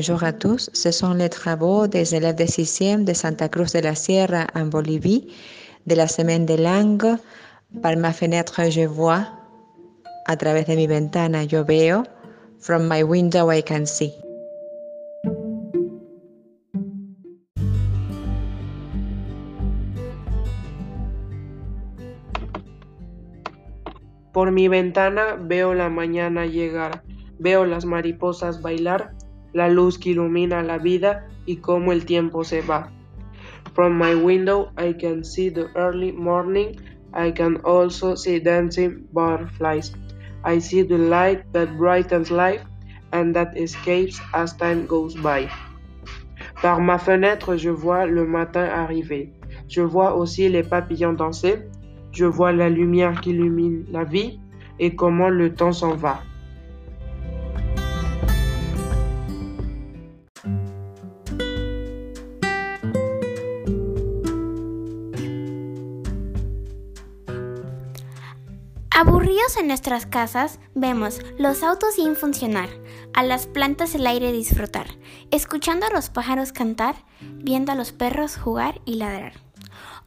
Bonjour à tous, ce sont les travaux des élèves de 6e de Santa Cruz de la Sierra en Bolivie de la semaine de langue. Par ma fenêtre, je vois, a través de mi ventana, yo veo, from my window I can see. Por mi ventana veo la mañana llegar, veo las mariposas bailar, la luz que ilumina la vida y cómo el tiempo se va. From my window I can see the early morning, I can also see dancing butterflies. I see the light that brightens life and that escapes as time goes by. Par ma fenêtre, je vois le matin arriver. Je vois aussi les papillons danser, je vois la lumière qui illumine la vie et comment le temps s'en va. Aburridos en nuestras casas, vemos los autos sin funcionar, a las plantas el aire disfrutar, escuchando a los pájaros cantar, viendo a los perros jugar y ladrar.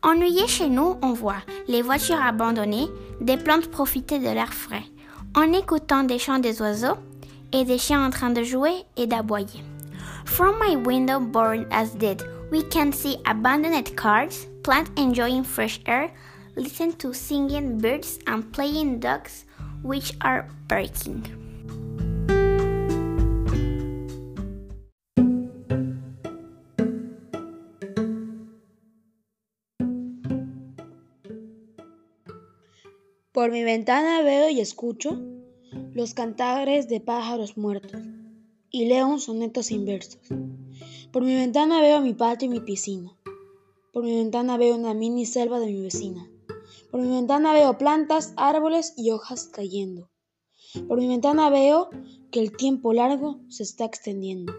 Ennuyés chez nous, on voit les voitures abandonnées, des plantes profiter de l'air frais, en écoutant des chants des oiseaux et des chiens en train de jouer et d'aboyer. From my window, born as dead, we can see abandoned cars, plants enjoying fresh air, listen to singing birds and playing dogs which are barking. Por mi ventana veo y escucho los cantares de pájaros muertos y leo un soneto sin versos. Por mi ventana veo mi patio y mi piscina. Por mi ventana veo una mini selva de mi vecina. Por mi ventana veo plantas, árboles y hojas cayendo. Por mi ventana veo que el tiempo largo se está extendiendo.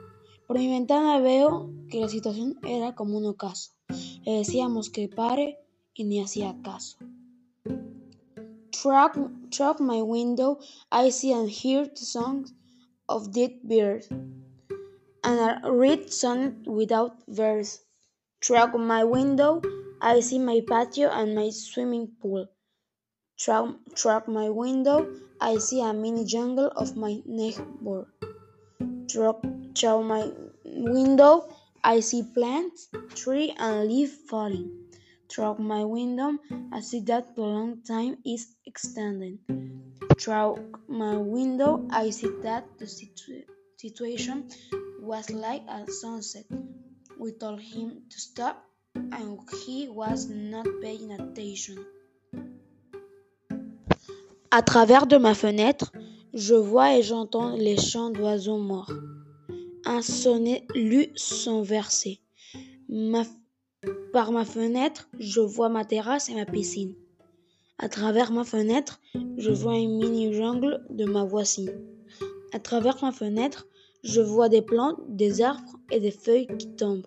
Por mi ventana veo que la situación era como un ocaso. Le decíamos que pare y ni hacía caso. Through my window, I see and hear the songs of dead birds, and a read sonnet without verse. Through my window, I see my patio and my swimming pool. Through, my window, I see a mini jungle of my neighbor. Through, my window, I see plants, tree, and leaf falling. Through my window, I see that the long time is extending. Through my window, I see that the situ situation was like a sunset. We told him to stop, and was not paying attention. À travers de ma fenêtre, je vois et j'entends les chants d'oiseaux morts. Un sonnet lu son verset. Par ma fenêtre, je vois ma terrasse et ma piscine. À travers ma fenêtre, je vois une mini jungle de ma voisine. À travers ma fenêtre, je vois des plantes, des arbres et des feuilles qui tombent.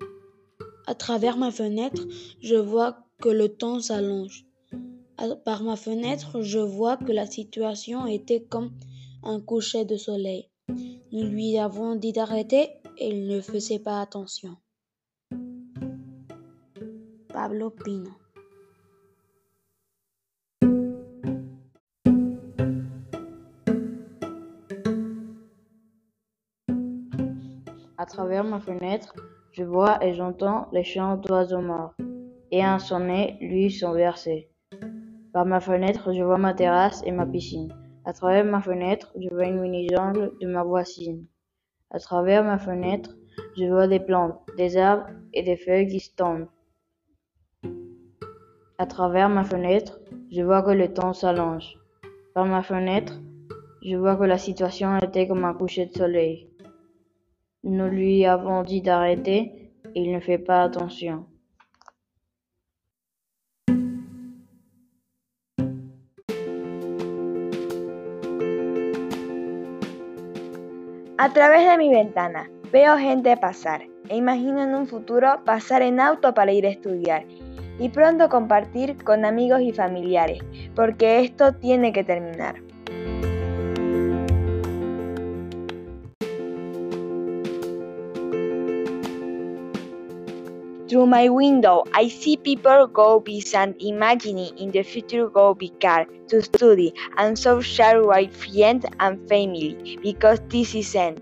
À travers ma fenêtre, je vois que le temps s'allonge. Par ma fenêtre, je vois que la situation était comme un coucher de soleil. Nous lui avons dit d'arrêter et il ne faisait pas attention. Pablo Pino. À travers ma fenêtre, je vois et j'entends les chants d'oiseaux morts, et un sonnet, lui, son verset. Par ma fenêtre, je vois ma terrasse et ma piscine. À travers ma fenêtre, je vois une mini-jungle de ma voisine. À travers ma fenêtre, je vois des plantes, des arbres et des feuilles qui se tombent. À travers ma fenêtre, je vois que le temps s'allonge. Par ma fenêtre, je vois que la situation était comme un coucher de soleil. Nous lui avons dit d'arrêter il ne fait pas attention. A través de mi ventana veo gente pasar e imagino en un futuro pasar en auto para ir a estudiar y pronto compartir con amigos y familiares, porque esto tiene que terminar. Through my window, I see people go beyond imagining in the future go car to study and so share with friends and family because this is end.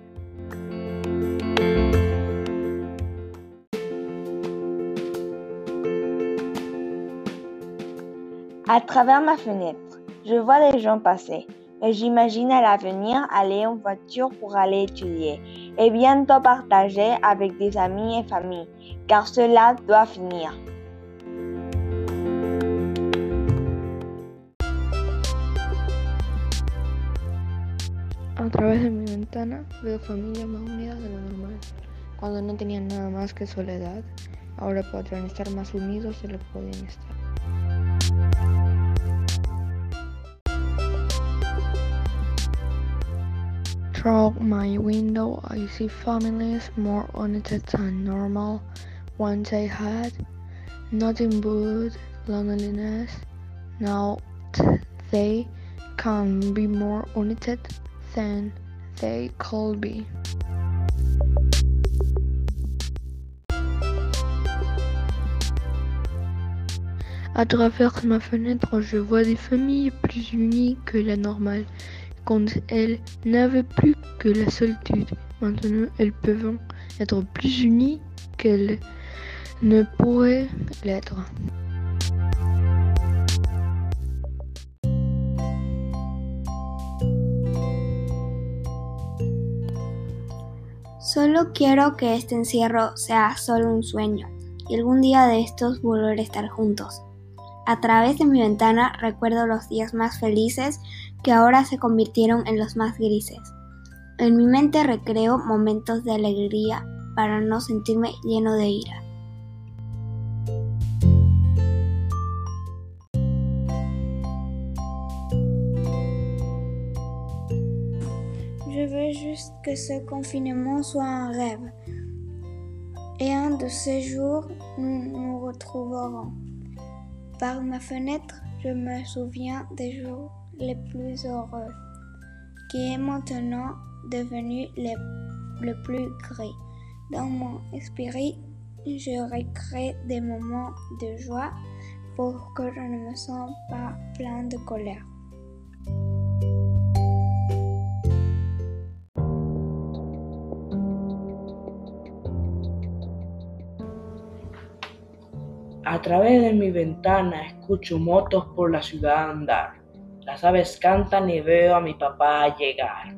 À travers ma fenêtre, je vois les gens passer, mais j'imagine à l'avenir aller en voiture pour aller étudier et bientôt partager avec des amis et familles, car cela doit finir. A través de mi ventana veo familias más unidas de lo normal. Cuando no tenían nada más que soledad, ahora podrían estar más unidos de lo que podían estar. Through my window, I see families more united than normal. Once I had nothing but loneliness. Now they can be more united than they could be. À travers ma fenêtre, je vois des familles plus unies que la normale. Quand elles n'avaient plus que la solitude, maintenant elles peuvent être plus unies qu'elles ne pourraient l'être. Solo quiero que este encierro sea solo un sueño y algún día de estos volver a estar juntos. A través de mi ventana recuerdo los días más felices que ahora se convirtieron en los más grises. En mi mente recreo momentos de alegría para no sentirme lleno de ira. Je veux juste que ce confinement soit un rêve. Et un de ces jours, nous nous retrouverons. Par ma fenêtre, je me souviens des jours les plus heureux, qui est maintenant devenu le, plus gris. Dans mon esprit, je recrée des moments de joie pour que je ne me sente pas plein de colère. A través de mi ventana escucho motos por la ciudad andar. Las aves cantan y veo a mi papá llegar.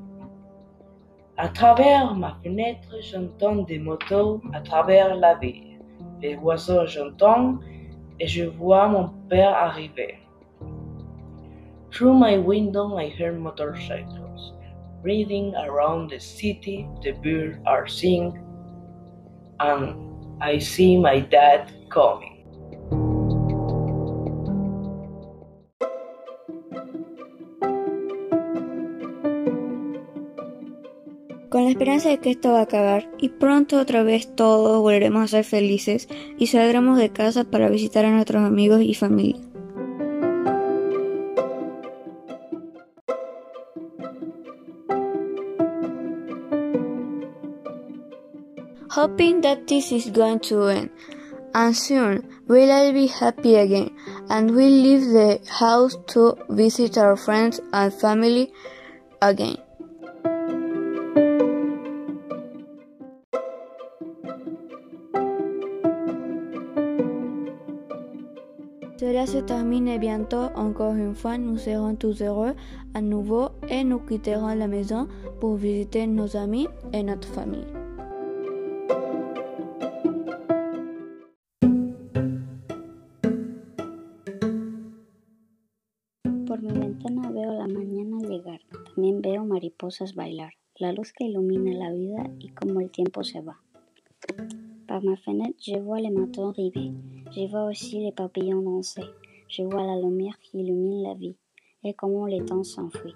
À travers ma fenêtre, j'entends des motos à travers la ville. Les oiseaux j'entends et je vois mon père arriver. Through my window, I hear motorcycles. Riding around the city, the birds are singing, and I see my dad coming. La esperanza de que esto va a acabar y pronto otra vez todos volveremos a ser felices y saldremos de casa para visitar a nuestros amigos y familia. Hoping that this is going to end, and soon we'll all be happy again, and we'll leave the house to visit our friends and family again. Se termine bientôt. Encore une fois, nous serons tous heureux à nouveau et nous quitterons la maison pour visiter nos amis et notre famille. Por mi ventana veo la mañana llegar, también veo mariposas bailar, la luz que ilumina la vida y cómo el tiempo se va. Par ma fenêtre, je vois les matins arriver. Je vois aussi les papillons danser. Je vois la lumière qui illumine la vie et comment les temps s'enfuient.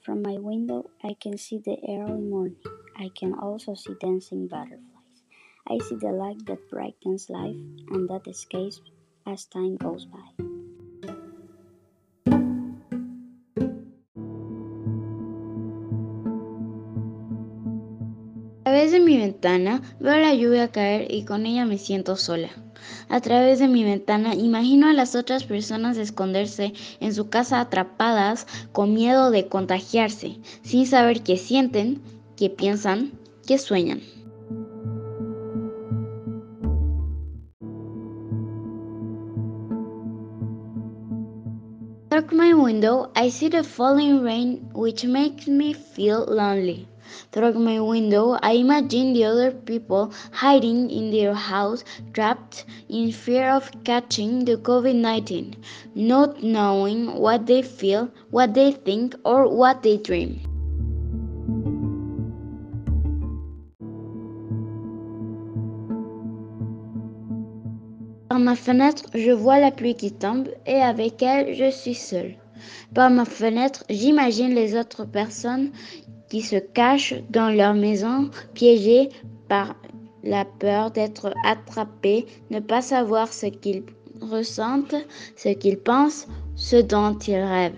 From my window, I can see the early morning. I can also see dancing butterflies. I see the light that brightens life and that escapes as time goes by. Ventana veo la lluvia caer y con ella me siento sola. A través de mi ventana imagino a las otras personas esconderse en su casa atrapadas con miedo de contagiarse, sin saber qué sienten, qué piensan, qué sueñan. Through my window, I see the falling rain, which makes me feel lonely. Through my window, I imagine the other people hiding in their house, trapped in fear of catching the COVID 19, not knowing what they feel, what they think, or what they dream. Par ma fenêtre, je vois la pluie qui tombe et avec elle, je suis seule. Par ma fenêtre, j'imagine les autres personnes qui se cachent dans leur maison, piégées par la peur d'être attrapés, ne pas savoir ce qu'ils ressentent, ce qu'ils pensent, ce dont ils rêvent.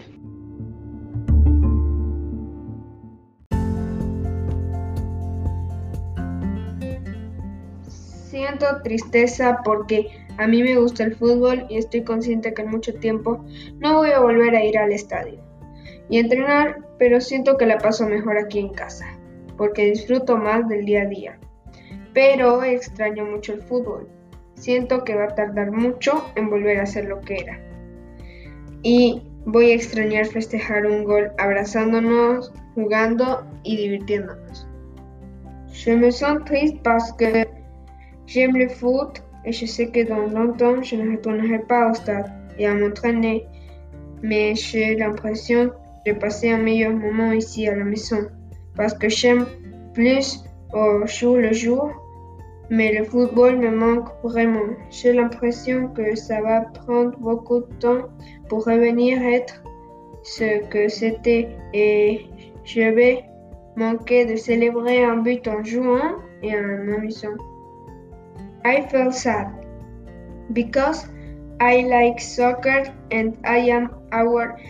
Siento tristeza porque a mí me gusta el fútbol y estoy consciente que en mucho tiempo no voy a volver a ir al estadio y entrenar, pero siento que la paso mejor aquí en casa, porque disfruto más del día a día. Pero extraño mucho el fútbol. Siento que va a tardar mucho en volver a ser lo que era. Y voy a extrañar festejar un gol abrazándonos, jugando y divirtiéndonos. Je me sens triste parce que j'aime le foot et je sais que dans longtemps je ne retournerai pas au stade et à m'entraîner. Mais j'ai l'impression de passer un meilleur moment ici à la maison parce que j'aime plus au jour le jour. Mais le football me manque vraiment. J'ai l'impression que ça va prendre beaucoup de temps pour revenir être ce que c'était et je vais manquer de célébrer un but en jouant et en m'amusant. I feel sad because I like soccer and I am aware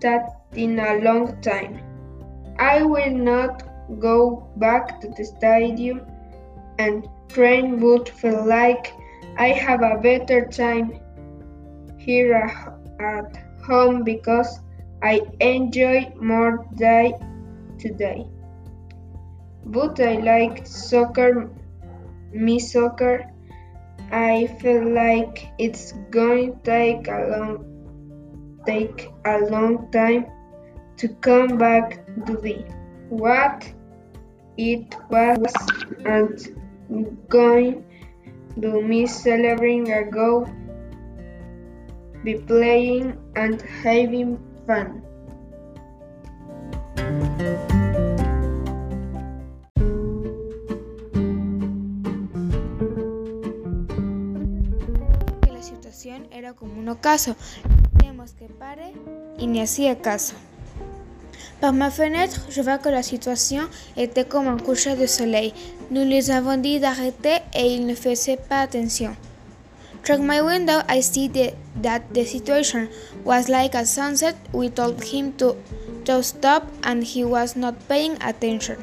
that in a long time. I will not go back to the stadium and train would feel like I have a better time here at home because I enjoy more day to day. But I like soccer, me soccer. I feel like it's going to take a long take a long time to come back to be what it was and going to me celebrating a go be playing and having fun. Situación era como un ocaso. Queríamos que pare y ni hacía caso. Par ma fenêtre, je vois que la situation était comme un coucher de soleil. Nous lui avons dit d'arrêter et il ne faisait pas attention. Through my window, I see the, that the situation was like a sunset. We told him to, to stop and he was not paying attention.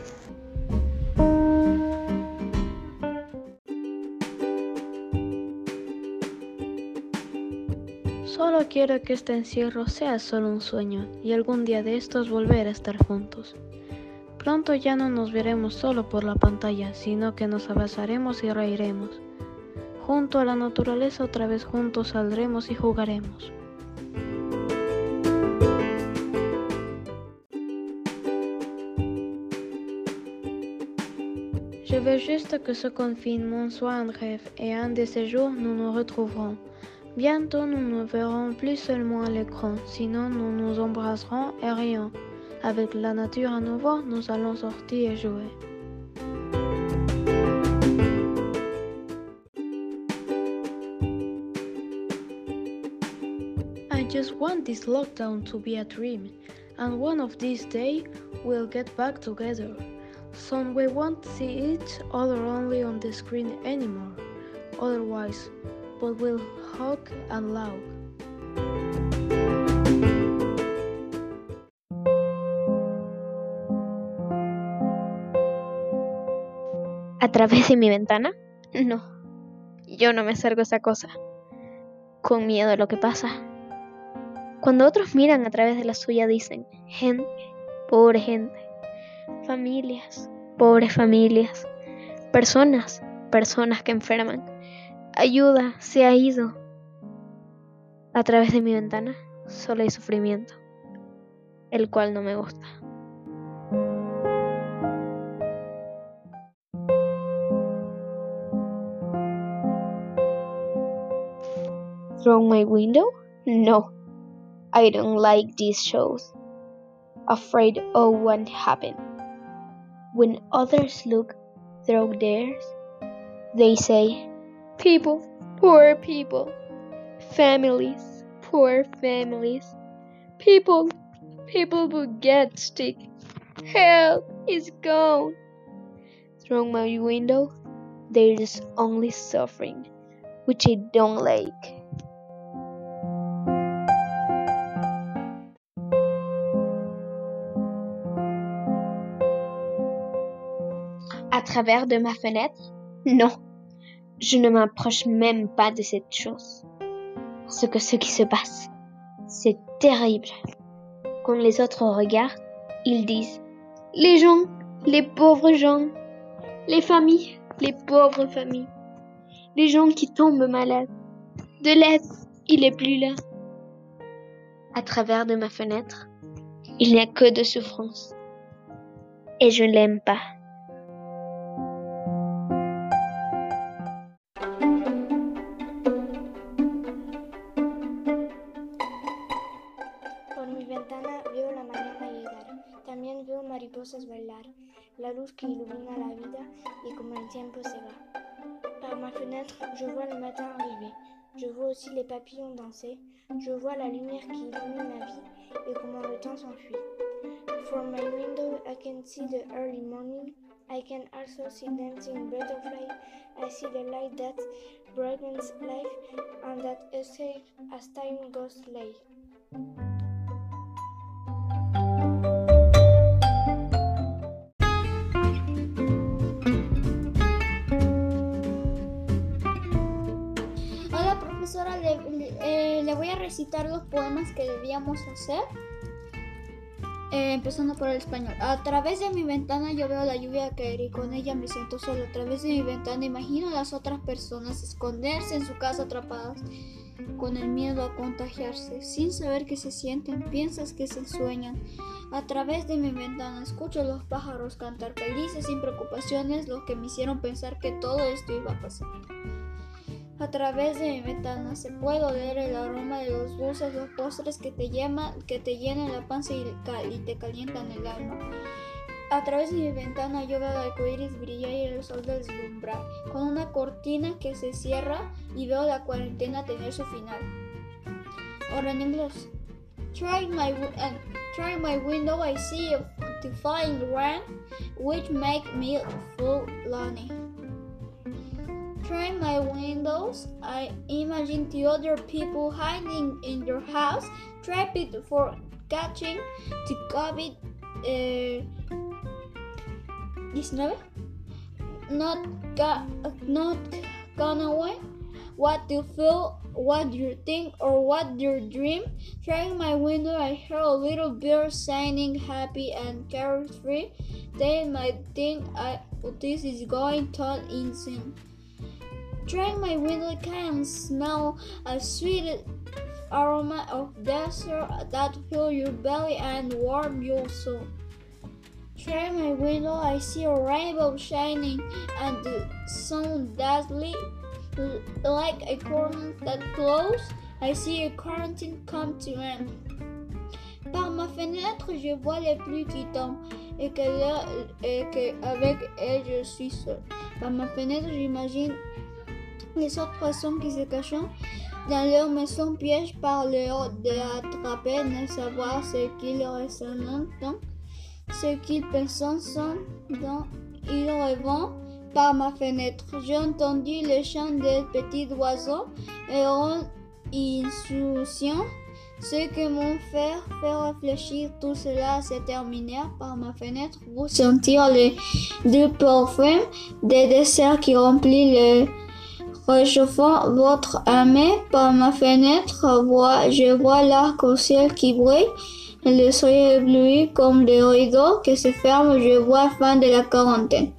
Quiero que este encierro sea solo un sueño y algún día de estos volver a estar juntos. Pronto ya no nos veremos solo por la pantalla, sino que nos abrazaremos y reiremos. Junto a la naturaleza otra vez juntos saldremos y jugaremos. Je veux juste que ce confinement soit un rêve et un de ces jours nous nous retrouverons. Bientôt nous ne verrons plus seulement l'écran, sinon nous nous embrasserons et rions. Avec la nature à nouveau, nous allons sortir et jouer. I just want this lockdown to be a dream, and one of these days we'll get back together. Soon we won't see each other only on the screen anymore, otherwise, but we'll hug and laugh. ¿A través de mi ventana? No, yo no me acerco a esa cosa. Con miedo a lo que pasa. Cuando otros miran a través de la suya dicen, gente, pobre gente, familias, pobres familias, personas, personas que enferman. Ayuda, se ha ido. A través de mi ventana mm. solo hay sufrimiento, el cual no me gusta. Through my window? No. I don't like these shows. Afraid of what happened. When others look through theirs, they say, People, poor people. Families, poor families. People, people will get sick. Help is gone. Through my window, there is only suffering, which I don't like. À travers de ma fenêtre Non, je ne m'approche même pas de cette chose. Parce que ce qui se passe, c'est terrible. Quand les autres regardent, ils disent Les gens, les pauvres gens, les familles, les pauvres familles, les gens qui tombent malades. De l'aide, il est plus là. À travers de ma fenêtre, il n'y a que de souffrance. Et je ne l'aime pas. Je vois la lumière qui illumine la vie et comment le temps s'enfuit. From my window, I can see the early morning. I can also see dancing butterflies. I see the light that brightens life and that escapes as time goes late. Eh, le voy a recitar los poemas que debíamos hacer. Eh, empezando por el español. A través de mi ventana yo veo la lluvia caer y con ella me siento solo. A través de mi ventana imagino a las otras personas esconderse en su casa atrapadas con el miedo a contagiarse. Sin saber qué se sienten, piensas que se sueñan. A través de mi ventana escucho los pájaros cantar felices sin preocupaciones, lo que me hicieron pensar que todo esto iba a pasar. A través de mi ventana se puede oler el aroma de los dulces, los postres que te, llama, que te llenan la panza y, te calientan el alma. A través de mi ventana yo veo el arco iris brillar y el sol deslumbrar, con una cortina que se cierra y veo la cuarentena tener su final. Ahora en inglés. Trying my, uh, my window, I see a defying rain, which make me feel lonely. Trying my windows, I imagine the other people hiding in their house, trapped for catching the COVID uh, 19. Not, ga- not gone away. What do you feel? What you think? Or what you dream? Trying my window, I hear a little bird singing happy and carefree. Then I think I, this is going to insane. Trying my window, I can smell a sweet aroma of desert that fill your belly and warm your soul. Trying my window, I see a rainbow shining and the sun dazzling like a curtain that closes. I see a quarantine come to end. Par ma fenêtre, je vois les pluies qui tombent et que, là- et que avec elles je suis seul. Par ma fenêtre, j'imagine les autres poissons qui se cachent dans leur maison piège par leur d'attraper, ne savoir ce qu'ils ressentent, ce qu'ils pensent dans ils rêvent par ma fenêtre. J'ai entendu le chant des petits oiseaux et en insouciant Ce que mon frère fait réfléchir tout cela s'est terminé par ma fenêtre. Vous sentir les deux parfums des desserts qui remplissent le réchauffant votre âme par ma fenêtre. Je vois l'arc-en-ciel qui brille. Le soleil ébloui comme des rideaux que se ferment. Je vois fin de la quarantaine.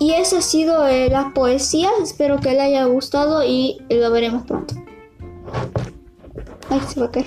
Y esa ha sido eh, la poesía. Espero que le haya gustado y lo veremos pronto. Ay, se va a caer.